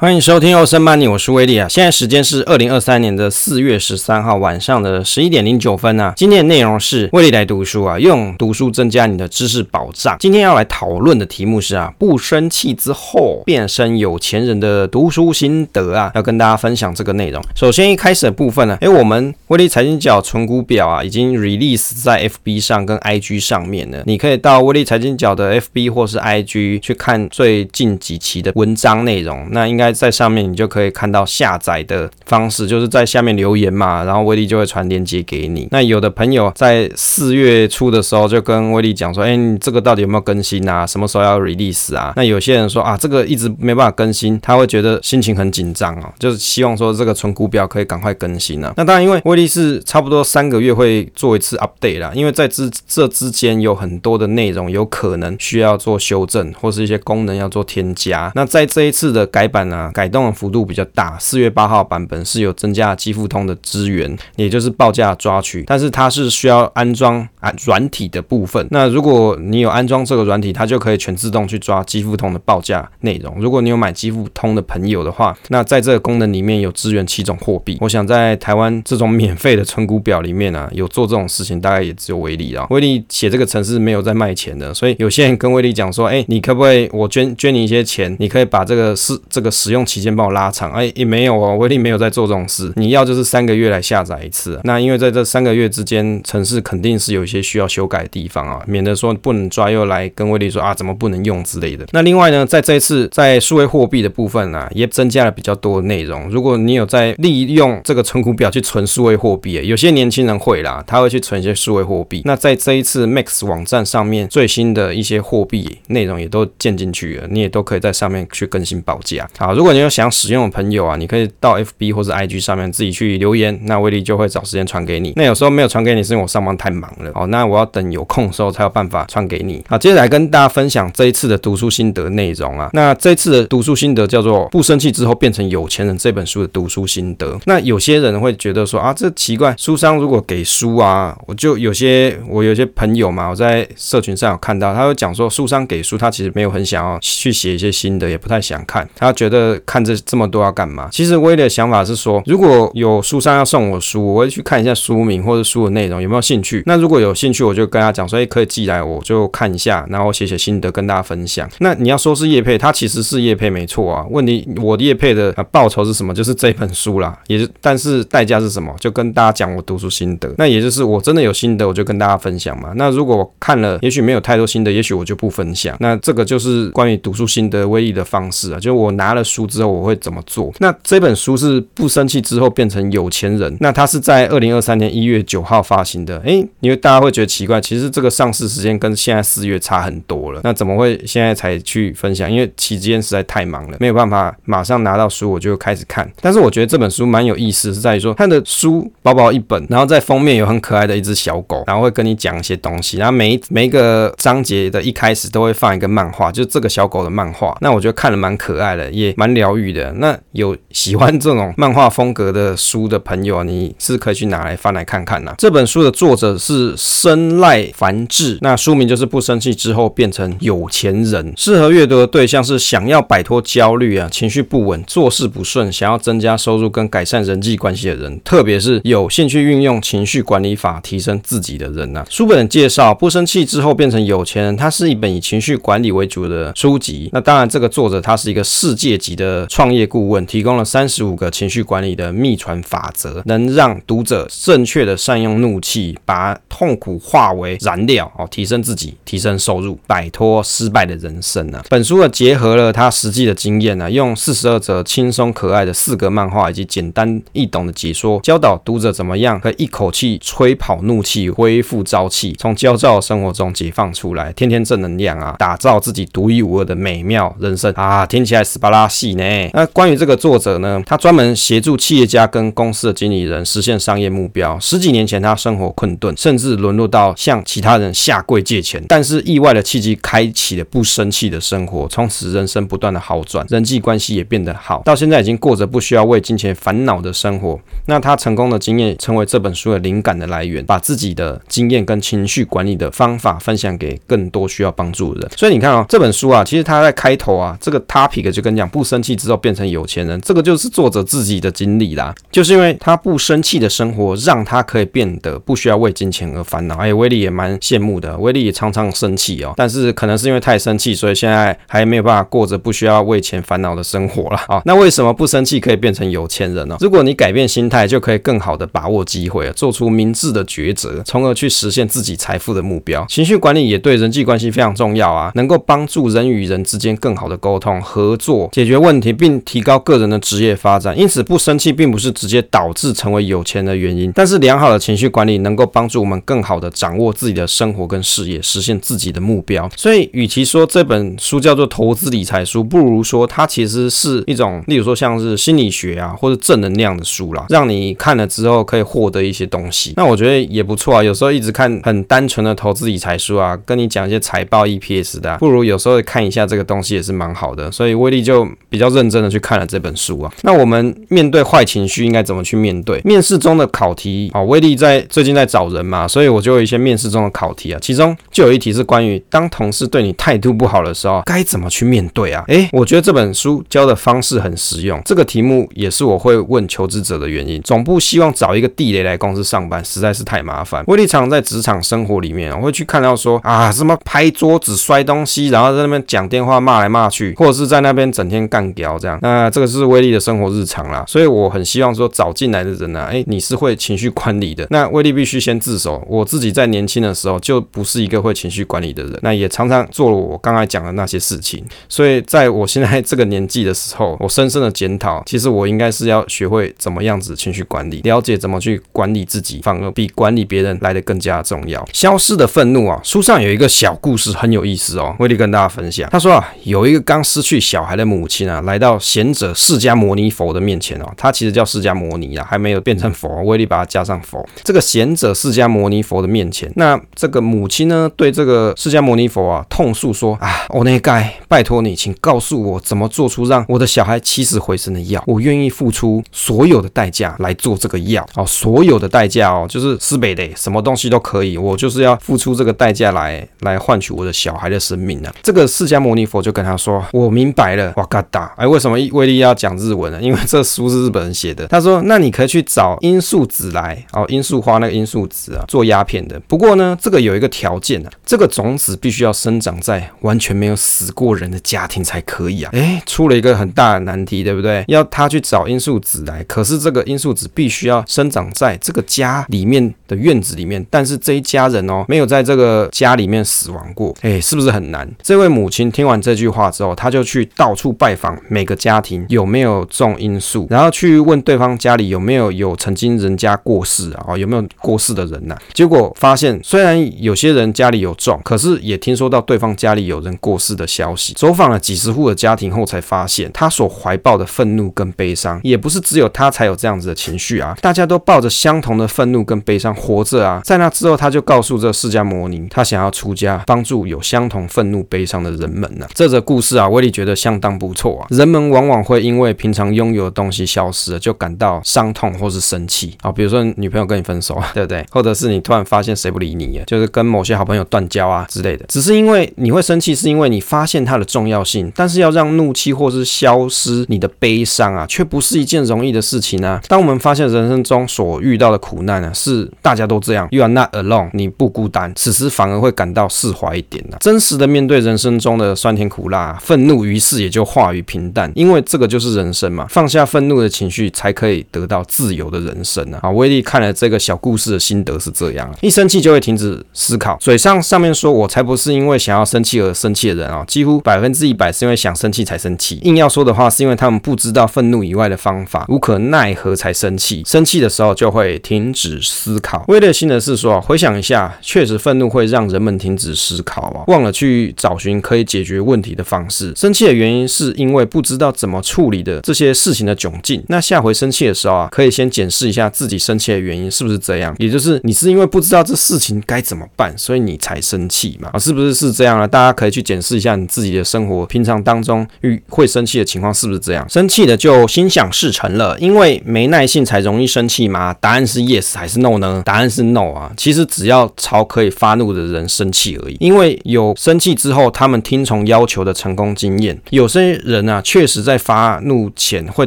欢迎收听欧森曼尼，我是威利啊。现在时间是二零二三年的四月十三号晚上的十一点零九分啊。今天的内容是威利来读书啊，用读书增加你的知识保障。今天要来讨论的题目是啊，不生气之后变身有钱人的读书心得啊，要跟大家分享这个内容。首先一开始的部分呢，诶，我们威利财经角存股表啊，已经 release 在 FB 上跟 IG 上面了。你可以到威利财经角的 FB 或是 IG 去看最近几期的文章内容。那应该。在上面你就可以看到下载的方式，就是在下面留言嘛，然后威力就会传链接给你。那有的朋友在四月初的时候就跟威力讲说，哎，你这个到底有没有更新啊？什么时候要 release 啊？那有些人说啊，这个一直没办法更新，他会觉得心情很紧张啊，就是希望说这个存股表可以赶快更新啊。那当然，因为威力是差不多三个月会做一次 update 啦，因为在之这之间有很多的内容有可能需要做修正，或是一些功能要做添加。那在这一次的改版呢、啊改动的幅度比较大，四月八号版本是有增加基富通的支援，也就是报价抓取，但是它是需要安装啊软体的部分。那如果你有安装这个软体，它就可以全自动去抓基富通的报价内容。如果你有买基富通的朋友的话，那在这个功能里面有支援七种货币。我想在台湾这种免费的存股表里面啊，有做这种事情大概也只有威利啊。威利写这个程式没有在卖钱的，所以有些人跟威利讲说，哎，你可不可以我捐捐你一些钱，你可以把这个是这个使用。期间帮我拉长，哎，也没有哦，威力没有在做这种事。你要就是三个月来下载一次，那因为在这三个月之间，程式肯定是有一些需要修改的地方啊，免得说不能抓又来跟威力说啊，怎么不能用之类的。那另外呢，在这一次在数位货币的部分、啊，也增加了比较多的内容。如果你有在利用这个存股表去存数位货币，有些年轻人会啦，他会去存一些数位货币。那在这一次 Max 网站上面最新的一些货币内容也都建进去了，你也都可以在上面去更新报价。好，如果你有想使用的朋友啊，你可以到 FB 或者 IG 上面自己去留言，那威力就会找时间传给你。那有时候没有传给你，是因为我上班太忙了。哦，那我要等有空的时候才有办法传给你。好，接下来跟大家分享这一次的读书心得内容啊。那这次的读书心得叫做《不生气之后变成有钱人》这本书的读书心得。那有些人会觉得说啊，这奇怪，书商如果给书啊，我就有些我有些朋友嘛，我在社群上有看到，他会讲说，书商给书，他其实没有很想要去写一些心得，也不太想看，他觉得。看这这么多要干嘛？其实威的想法是说，如果有书商要送我书，我会去看一下书名或者书的内容有没有兴趣。那如果有兴趣，我就跟他讲说，哎，可以寄来，我就看一下，然后写写心得跟大家分享。那你要说是叶配，它其实是叶配没错啊。问题我的业配的报酬是什么？就是这本书啦，也是，但是代价是什么？就跟大家讲我读书心得。那也就是我真的有心得，我就跟大家分享嘛。那如果我看了，也许没有太多心得，也许我就不分享。那这个就是关于读书心得威力的方式啊，就我拿了书。之后我会怎么做？那这本书是不生气之后变成有钱人。那它是在二零二三年一月九号发行的。诶，因为大家会觉得奇怪，其实这个上市时间跟现在四月差很多了。那怎么会现在才去分享？因为期间实在太忙了，没有办法马上拿到书我就开始看。但是我觉得这本书蛮有意思，是在于说它的书薄薄一本，然后在封面有很可爱的一只小狗，然后会跟你讲一些东西。然后每每一个章节的一开始都会放一个漫画，就是这个小狗的漫画。那我觉得看了蛮可爱的，也蛮。疗愈的。那有喜欢这种漫画风格的书的朋友，你是可以去拿来翻来看看呐。这本书的作者是生濑繁志，那书名就是不生气之后变成有钱人。适合阅读的对象是想要摆脱焦虑啊、情绪不稳、做事不顺、想要增加收入跟改善人际关系的人，特别是有兴趣运用情绪管理法提升自己的人呐。书本介绍，不生气之后变成有钱人，它是一本以情绪管理为主的书籍。那当然，这个作者他是一个世界级级的。创业顾问提供了三十五个情绪管理的秘传法则，能让读者正确的善用怒气，把痛苦化为燃料哦，提升自己，提升收入，摆脱失败的人生呢、啊。本书呢结合了他实际的经验呢、用四十二则轻松可爱的四格漫画以及简单易懂的解说，教导读者怎么样可以一口气吹跑怒气，恢复朝气，从焦躁生活中解放出来，天天正能量啊，打造自己独一无二的美妙人生啊！听起来斯巴拉呢。那关于这个作者呢，他专门协助企业家跟公司的经理人实现商业目标。十几年前，他生活困顿，甚至沦落到向其他人下跪借钱，但是意外的契机开启了不生气的生活，从此人生不断的好转，人际关系也变得好，到现在已经过着不需要为金钱烦恼的生活。那他成功的经验成为这本书的灵感的来源，把自己的经验跟情绪管理的方法分享给更多需要帮助的人。所以你看啊、哦，这本书啊，其实他在开头啊，这个 topic 就跟你讲不。生气之后变成有钱人？这个就是作者自己的经历啦，就是因为他不生气的生活，让他可以变得不需要为金钱而烦恼。哎，威利也蛮羡慕的，威利也常常生气哦，但是可能是因为太生气，所以现在还没有办法过着不需要为钱烦恼的生活了啊。那为什么不生气可以变成有钱人呢？如果你改变心态，就可以更好的把握机会，做出明智的抉择，从而去实现自己财富的目标。情绪管理也对人际关系非常重要啊，能够帮助人与人之间更好的沟通、合作、解决问题，并提高个人的职业发展。因此，不生气并不是直接导致成为有钱的原因，但是良好的情绪管理能够帮助我们更好的掌握自己的生活跟事业，实现自己的目标。所以，与其说这本书叫做投资理财书，不如说它其实是一种，例如说像是心理学啊，或者正能量的书啦，让你看了之后可以获得一些东西。那我觉得也不错啊。有时候一直看很单纯的投资理财书啊，跟你讲一些财报 EPS 的，不如有时候看一下这个东西也是蛮好的。所以威力就比较认真的去看了这本书啊。那我们面对坏情绪应该怎么去面对？面试中的考题啊，威利在最近在找人嘛，所以我就有一些面试中的考题啊，其中就有一题是关于当同事对你态度不好的时候该怎么去面对啊？诶，我觉得这本书教的方式很实用。这个题目也是我会问求职者的原因。总部希望找一个地雷来公司上班，实在是太麻烦。威利常在职场生活里面，我会去看到说啊，什么拍桌子、摔东西，然后在那边讲电话骂来骂去，或者是在那边整天干干掉这样。那这个是威力的生活日常啦，所以我很希望说找进来的人呢、啊，诶，你是会情绪管理的。那威力必须先自首。我自己在年轻的时候就不是一个会情绪管理的人，那也常常做了我刚才讲的那些事情。所以在我现在这个年纪的时候，我深深的检讨，其实我应该是要学会怎么样子情绪管理，了解怎么去管理自己，反而比管理别人来得更加重要。消失的愤怒啊，书上有一个小故事很有意思哦，威力跟大家分享。他说啊，有一个刚失去小孩的母亲啊，来到贤者释迦牟尼佛的面前哦，他其实叫释迦牟尼啊，还没有变成佛，威利把它加上佛。这个贤者释迦牟尼佛的面前，那这个母亲呢，对这个释迦牟尼佛啊，痛诉说啊，欧内盖，拜托你，请告诉我怎么做出让我的小孩起死回生的药，我愿意付出所有的代价来做这个药哦，所有的代价哦，就是四倍的，什么东西都可以，我就是要付出这个代价来来换取我的小孩的生命呢。这个释迦牟尼佛就跟他说，我明白了，哇嘎达，哎，为什么威力要讲日文呢？因为这书是日本人写的。他说，那你可以去找罂粟籽来哦，罂粟花那个罂粟籽啊，做鸦片的。不过呢，这个有一个条件啊，这个种子必须要生长在完全没有死过人的家庭才可以啊。哎，出了一个很大的难题，对不对？要他去找罂粟籽来，可是这个罂粟籽必须要生长在这个家里面的院子里面，但是这一家人哦，没有在这个家里面死亡过。哎，是不是很难？这位母亲听完这句话之后，他就去到处拜访每个家庭有没有种因素，然后去问对方家里有没有有曾经人家过世啊，有没有过世的人呐、结果发现，虽然有些人家里有种，可是也听说到对方家里有人过世的消息。走访了几十户的家庭后，才发现他所怀抱的愤怒跟悲伤，也不是只有他才有这样子的情绪啊，大家都抱着相同的愤怒跟悲伤活着啊。在那之后，他就告诉这释迦牟尼，他想要出家，帮助有相同愤怒悲伤的人们呢、这则故事啊，威力觉得相当不错啊。人们往往会因为平常拥有的东西消失了，就感到伤痛或是生气啊。比如说女朋友跟你分手，对不对？或者是你突然发现谁不理你，就是跟某些好朋友断交啊之类的。只是因为你会生气，是因为你发现它的重要性。但是要让怒气或是消失你的悲伤啊，却不是一件容易的事情啊。当我们发现人生中所遇到的苦难啊，是大家都这样，You are not alone，你不孤单，此时反而会感到释怀一点啊。真实的面对人生中的酸甜苦辣，愤怒于是也就化于平淡，因为这个就是人生嘛。放下愤怒的情绪，才可以得到自由的人生啊。啊，威利看了这个小故事的心得是这样，一生气就会停止思考。嘴上上面说我才不是因为想要生气而生气的人啊，几乎百分之一百是因为想生气才生气。硬要说的话，是因为他们不知道愤怒以外的方法，无可奈何才生气。生气的时候就会停止思考。威利的心得是说啊，回想一下，确实愤怒会让人们停止思考啊，忘了去找寻可以解决问题的方式。生气的原因是因为会不知道怎么处理的这些事情的窘境。那下回生气的时候啊，可以先检视一下自己生气的原因是不是这样，也就是你是因为不知道这事情该怎么办，所以你才生气嘛？啊，是不是是这样啊？大家可以去检视一下你自己的生活，平常当中遇会生气的情况是不是这样？生气的就心想事成了，因为没耐性才容易生气吗？答案是 yes 还是 no 呢？答案是 no 啊。其实只要朝可以发怒的人生气而已，因为有生气之后他们听从要求的成功经验。有些人人啊，确实在发怒前会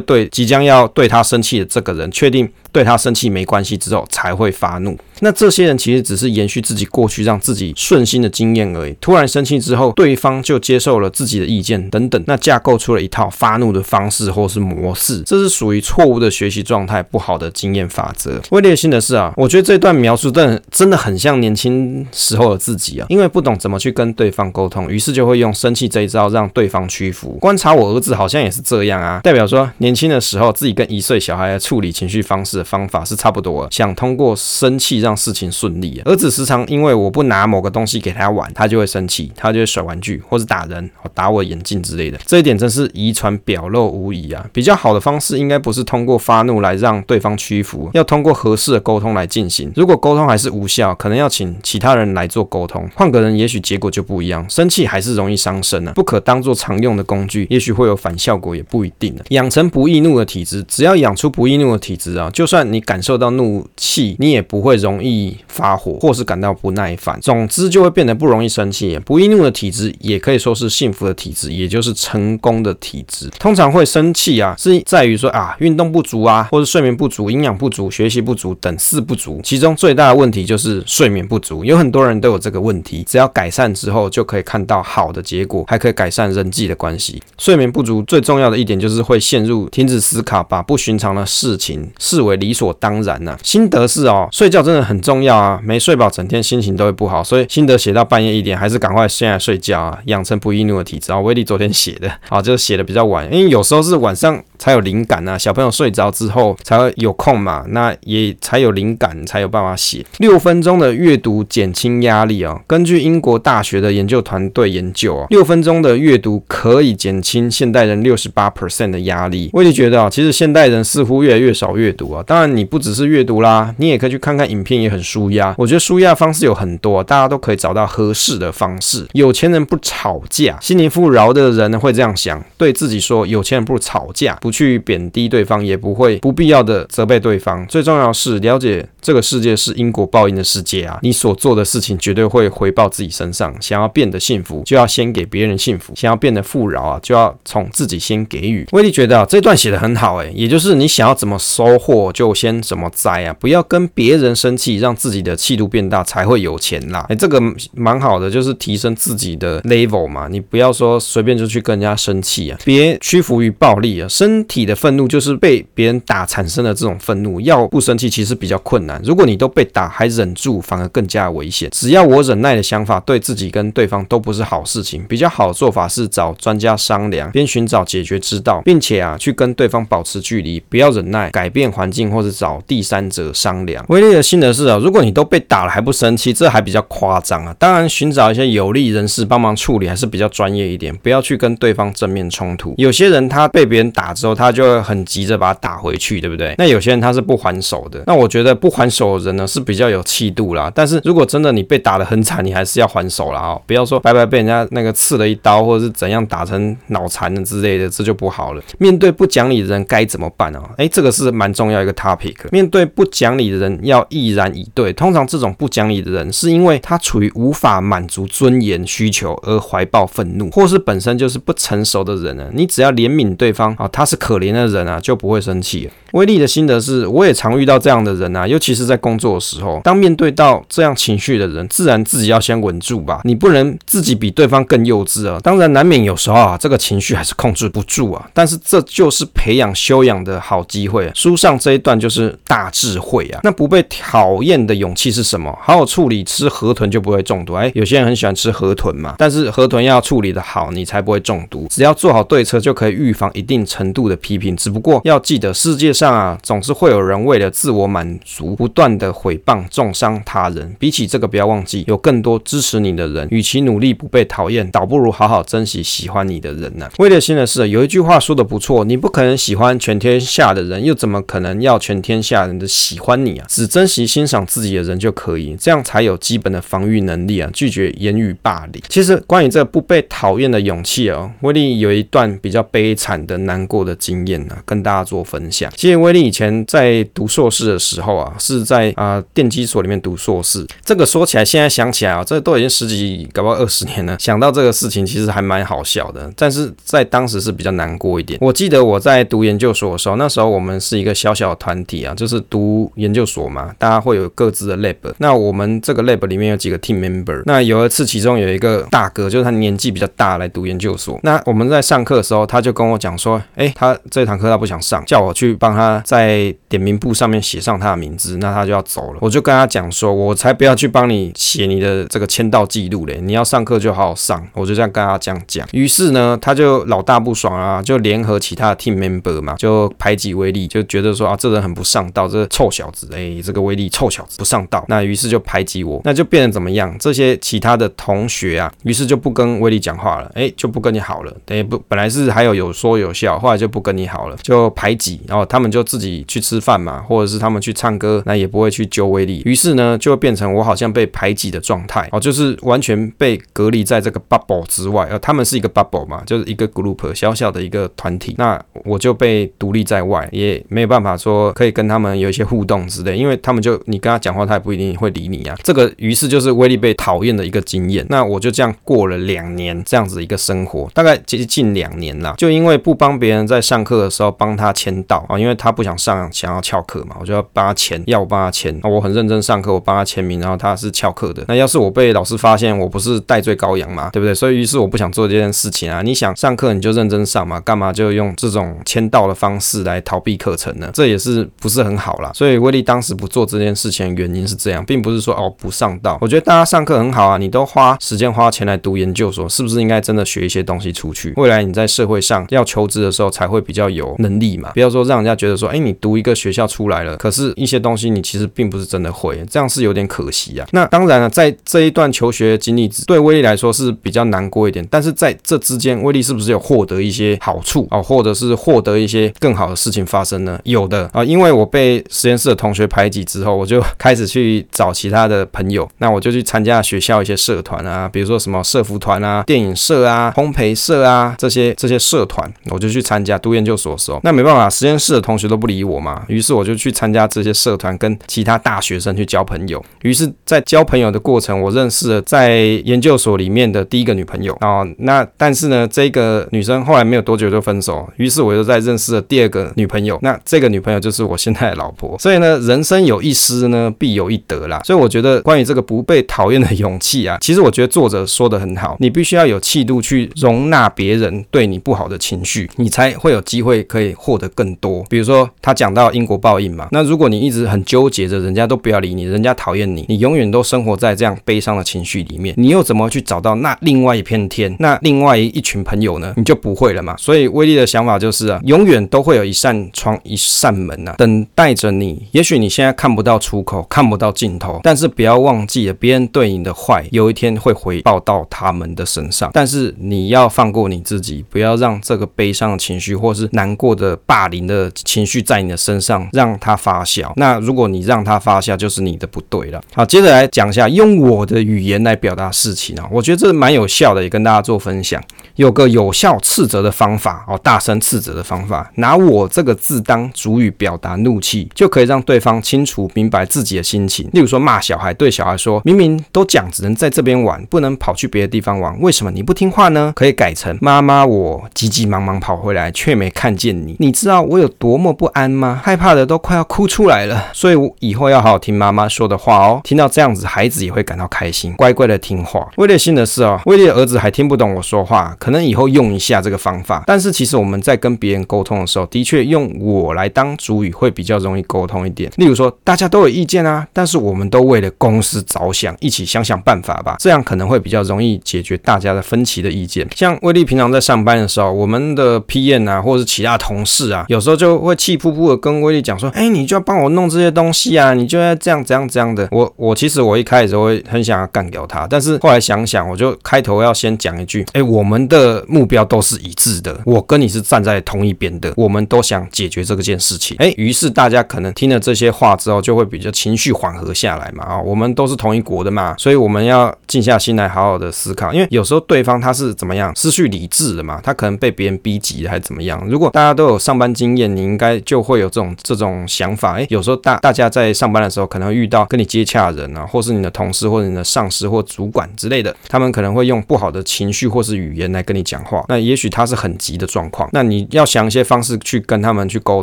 对即将要对他生气的这个人确定。对他生气没关系之后才会发怒，那这些人其实只是延续自己过去让自己顺心的经验而已。突然生气之后，对方就接受了自己的意见等等，那架构出了一套发怒的方式或是模式，这是属于错误的学习状态，不好的经验法则。威力心的是啊，我觉得这段描述真的真的很像年轻时候的自己啊，因为不懂怎么去跟对方沟通，于是就会用生气这一招让对方屈服。观察我儿子好像也是这样啊，代表说年轻的时候自己跟一岁小孩的处理情绪方式的。方法是差不多，想通过生气让让事情顺利。儿子时常因为我不拿某个东西给他玩，他就会生气，他就会甩玩具或是打人，打我眼镜之类的。这一点真是遗传表露无遗啊！比较好的方式应该不是通过发怒来让对方屈服，要通过合适的沟通来进行。如果沟通还是无效，可能要请其他人来做沟通，换个人也许结果就不一样。生气还是容易伤身啊，不可当做常用的工具，也许会有反效果，也不一定。养成不易怒的体质，只要养出不易怒的体质啊，就算你感受到怒气，你也不会容容易发火，或是感到不耐烦。总之，就会变得不容易生气。不易怒的体质，也可以说是幸福的体质，也就是成功的体质。通常会生气啊，是在于说啊，运动不足啊，或是睡眠不足、营养不足、学习不足等四不足。其中最大的问题就是睡眠不足，有很多人都有这个问题。只要改善之后，就可以看到好的结果，还可以改善人际的关系。睡眠不足最重要的一点就是会陷入停止思考，把不寻常的事情视为理所。当然呐，心得是哦，睡觉真的很重要啊，没睡饱，整天心情都会不好，所以心得写到半夜一点，还是赶快现在睡觉啊，养成不易怒的体质啊。威力昨天写的啊，就写的比较晚，因为有时候是晚上才有灵感呐，小朋友睡着之后才会有空嘛，那也才有灵感，才有办法写。六分钟的阅读减轻压力哦，根据英国大学的研究团队研究啊，六分钟的阅读可以减轻现代人六十八 percent 的压力。威力觉得啊，其实现代人似乎越来越少阅读啊，当然你。不只是阅读啦，你也可以去看看影片，也很舒压。我觉得舒压方式有很多，大家都可以找到合适的方式。有钱人不吵架，心灵富饶的人会这样想，对自己说：有钱人不吵架，不去贬低对方，也不会不必要的责备对方。最重要是了解这个世界是因果报应的世界啊，你所做的事情绝对会回报自己身上。想要变得幸福，就要先给别人幸福；想要变得富饶啊，就要从自己先给予。威力觉得啊，这段写得很好，诶，也就是你想要怎么收获，就先。怎么栽啊？不要跟别人生气，让自己的气度变大，才会有钱啦。哎，这个蛮好的，就是提升自己的 level 嘛。你不要说随便就去跟人家生气啊，别屈服于暴力啊。身体的愤怒就是被别人打产生的这种愤怒，要不生气其实比较困难。如果你都被打还忍住，反而更加危险。只要我忍耐的想法对自己跟对方都不是好事情，比较好的做法是找专家商量，边寻找解决之道，并且啊去跟对方保持距离，不要忍耐，改变环境或者找。第三者商量。威力的心是啊，如果你都被打了还不生气，这还比较夸张啊。当然，寻找一些有利人士帮忙处理还是比较专业一点，不要去跟对方正面冲突。有些人他被别人打之后，他就会很急着把他打回去，对不对？那有些人他是不还手的。那我觉得不还手的人呢是比较有气度啦。但是如果真的你被打得很惨，你还是要还手了啊，不要说白白被人家那个刺了一刀，或者是怎样打成脑残的之类的，这就不好了。面对不讲理的人该怎么办啊？哎，这个是蛮重要一个 topic。面对不讲理的人要毅然以对。通常这种不讲理的人，是因为他处于无法满足尊严需求而怀抱愤怒，或是本身就是不成熟的人呢。你只要怜悯对方啊，他是可怜的人啊，就不会生气。威力的心得是，我也常遇到这样的人啊，尤其是在工作的时候，当面对到这样情绪的人，自然自己要先稳住吧，你不能自己比对方更幼稚啊。当然难免有时候啊，这个情绪还是控制不住啊，但是这就是培养修养的好机会。书上这一段就是大智慧啊。那不被讨讨厌的勇气是什么？好好处理，吃河豚就不会中毒。哎，有些人很喜欢吃河豚嘛，但是河豚要处理的好，你才不会中毒。只要做好对策，就可以预防一定程度的批评。只不过要记得，世界上。啊，总是会有人为了自我满足，不断的诽谤、重伤他人。比起这个，不要忘记有更多支持你的人。与其努力不被讨厌，倒不如好好珍惜喜欢你的人呢、啊。威力心的是，有一句话说的不错，你不可能喜欢全天下的人，又怎么可能要全天下人的喜欢你啊？只珍惜心欣赏自己的人就可以，这样才有基本的防御能力啊，拒绝言语霸凌。其实关于这不被讨厌的勇气哦，威利有一段比较悲惨的、难过的经验、啊，跟大家做分享。其实威利以前在读硕士的时候啊，是在啊、电机所里面读硕士。这个说起来，现在想起来啊，这都已经十几，搞不好二十年了。想到这个事情，其实还蛮好笑的，但是在当时是比较难过一点。我记得我在读研究所的时候，那时候我们是一个小小的团体啊，就是读研究所嘛，大家会会有各自的 lab。那我们这个 lab 里面有几个 team member。那有一次，其中有一个大哥，就是他年纪比较大，来读研究所。那我们在上课的时候，他就跟我讲说：“诶，他这堂课他不想上，叫我去帮他在点名簿上面写上他的名字。那他就要走了。我就跟他讲说：我才不要去帮你写你的这个签到记录嘞！你要上课就好好上。我就这样跟他这样讲。于是呢，他就老大不爽啊，就联合其他的 team member 嘛，就排挤威利，就觉得说啊，这人很不上道，这臭小子，诶，这个威利臭小子不上道。那于是就排挤我，那就变成怎么样？这些其他的同学啊，于是就不跟威利讲话了，诶，就不跟你好了。等于不，本来是还有有说有笑，后来就不跟你好了，就排挤。然后他们就自己去吃饭嘛，或者是他们去唱歌，那也不会去揪威利。于是呢，就变成我好像被排挤的状态哦，就是完全被隔离在这个 bubble 之外。呃，他们是一个 bubble 嘛，就是一个 group 小小的一个团体，那我就被独立在外，也没有办法说可以跟他们有一些互动之类，因为他们就你跟他讲话，他也不一定会理你啊。这个于是就是威利被讨厌的一个经验。那我就这样过了两年这样子一个生活，大概接近两年了，就因为不帮别人在上课的时候帮他签到啊，因为他不想上，想要翘课嘛，我就要帮他签，要我帮他签。那我很认真上课，我帮他签名，然后他是翘课的。那要是我被老师发现，我不是戴罪羔羊嘛，对不对？所以于是我不想做这件事情啊。你想上课你就认真上嘛，干嘛就用这种签到的方式来逃避课程呢？这也是不是很好啦。所以威利当时不做这件事情的原因是这样，并不是说哦不上道。我觉得大家上课很好啊，你都花时间花钱来读研究所，是不是应该真的学一些东西出去？未来你在社会上要求职的时候才会比较有能力嘛。不要说让人家觉得说，哎，你读一个学校出来了，可是一些东西你其实并不是真的会，这样是有点可惜啊。那当然了，在这一段求学经历，对威利来说是比较难过一点，但是在这之间，威利是不是有获得一些好处啊，或者是获得一些更好的事情发生呢？有的啊，因为我被实验室的同学排挤之后，我就开始去找其他的朋友，那我就去参加学校一些社团啊，比如说什么社服团啊、电影社啊、烘焙社啊这些这些社团，我就去参加。读研究所的时候，那没办法，实验室的同学都不理我嘛，于是我就去参加这些社团，跟其他大学生去交朋友。于是，在交朋友的过程，我认识了在研究所里面的第一个女朋友啊。那但是呢，这个女生后来没有多久就分手，于是我又在认识了第二个女朋友。那这个女朋友就是我现在的老婆。所以呢，人生有一失呢，必有一得啦。所以我觉得关于这个不被讨厌的勇气啊，其实我觉得作者说的很好，你必须要有气度去容纳别人对你不好的情绪，你才会有机会可以获得更多。比如说他讲到因果报应嘛，那如果你一直很纠结着，人家都不要理你，人家讨厌你，你永远都生活在这样悲伤的情绪里面，你又怎么去找到那另外一片天，那另外一群朋友呢？你就不会了嘛。所以威利的想法就是啊，永远都会有一扇窗、一扇门啊，等待着你。也许你现在看不到出口，看不到尽头，但是不要忘记了，别人对你的坏，有一天会回报到他们的身上。但是你要放过你自己，不要让这个悲伤的情绪或是难过的霸凌的情绪在你的身上让它发酵。那如果你让它发酵，就是你的不对了。好，接着来讲一下用我的语言来表达事情啊，我觉得这蛮有效的，也跟大家做分享。有个有效斥责的方法哦，大声斥责的方法，拿我这个字当主语表达怒气，就可以让对方清楚明白自己的心情。例如说骂小孩，对小孩说：“明明都讲只能在这边玩，不能跑去别的地方玩，为什么你不听话呢？”可以改成：“妈妈，我急急忙忙跑回来，却没看见你，你知道我有多么不安吗？害怕的都快要哭出来了。所以我以后要好好听妈妈说的话哦。听到这样子，孩子也会感到开心，乖乖的听话。威利信的是哦，威利的儿子还听不懂我说话。可能以后用一下这个方法，但是其实我们在跟别人沟通的时候，的确用我来当主语会比较容易沟通一点。例如说，大家都有意见啊，但是我们都为了公司着想，一起想想办法吧，这样可能会比较容易解决大家的分歧的意见。像威利平常在上班的时候，我们的 PM 啊，或者是其他同事啊，有时候就会气噗噗的跟威利讲说：“哎，你就要帮我弄这些东西啊，你就要这样这样这样的。”我我其实我一开始会很想要干掉他，但是后来想想，我就开头要先讲一句：“哎，我们的。”目标都是一致的，我跟你是站在同一边的，我们都想解决这个件事情。哎，于是大家可能听了这些话之后，就会会比较情绪缓和下来嘛。啊，我们都是同一国的嘛，所以我们要静下心来好好的思考。因为有时候对方他是怎么样失去理智的嘛，他可能被别人逼急了还是怎么样。如果大家都有上班经验，你应该就会有这种这种想法。哎，有时候大大家在上班的时候，可能会遇到跟你接洽的人啊，或是你的同事或者你的上司或主管之类的，他们可能会用不好的情绪或是语言来跟你讲话。那也许他是很急的状况，那你要想一些方式去跟他们去沟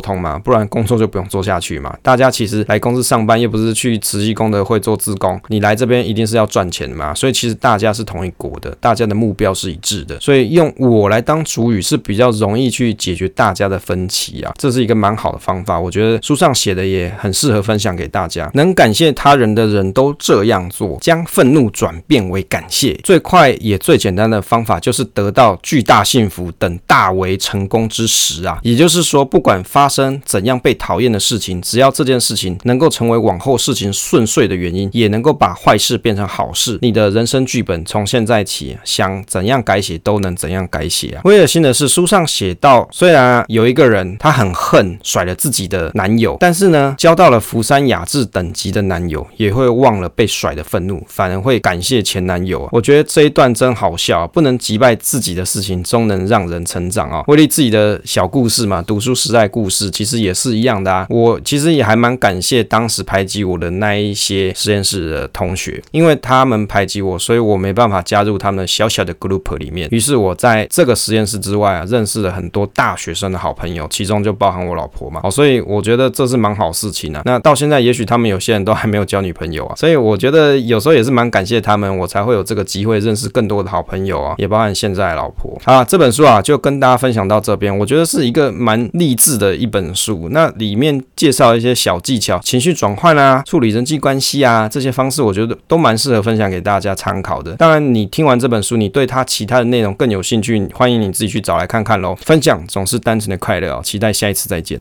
通嘛，不然工作就不用做下去嘛。大家其实来公司上班又不是去慈济功德会做志工，你来这边一定是要赚钱的嘛。所以其实大家是同一国的，大家的目标是一致的。所以用我来当主语是比较容易去解决大家的分歧啊，这是一个蛮好的方法。我觉得书上写的也很适合分享给大家。能感谢他人的人都这样做，将愤怒转变为感谢，最快也最简单的方法就是得到巨大幸福等大为成功之时啊。也就是说，不管发生怎样被讨厌的事情，只要这件事情能够成成为往后事情顺遂的原因，也能够把坏事变成好事，你的人生剧本从现在起想怎样改写都能怎样改写啊。威尔新的是书上写到，虽然，有一个人他很恨甩了自己的男友，但是呢，交到了福山雅治等级的男友，也会忘了被甩的愤怒，反而会感谢前男友。我觉得这一段真好笑，不能击败自己的事情，终能让人成长啊。威利自己的小故事嘛，读书时代故事其实也是一样的啊。我其实也还蛮感谢当时排挤我的那一些实验室的同学，因为他们排挤我，所以我没办法加入他们小小的 group 里面。于是我在这个实验室之外啊，认识了很多大学生的好朋友，其中就包含我老婆嘛。哦，所以我觉得这是蛮好事情啊。那到现在，也许他们有些人都还没有交女朋友啊，所以我觉得有时候也是蛮感谢他们，我才会有这个机会认识更多的好朋友啊，也包含现在的老婆。好啊，这本书啊，就跟大家分享到这边。我觉得是一个蛮励志的一本书，那里面介绍一些小技巧，情绪转换啊，处理人际关系啊，这些方式，我觉得都蛮适合分享给大家参考的。当然，你听完这本书，你对它其他的内容更有兴趣，欢迎你自己去找来看看喽。分享总是单纯的快乐哦，期待下一次再见。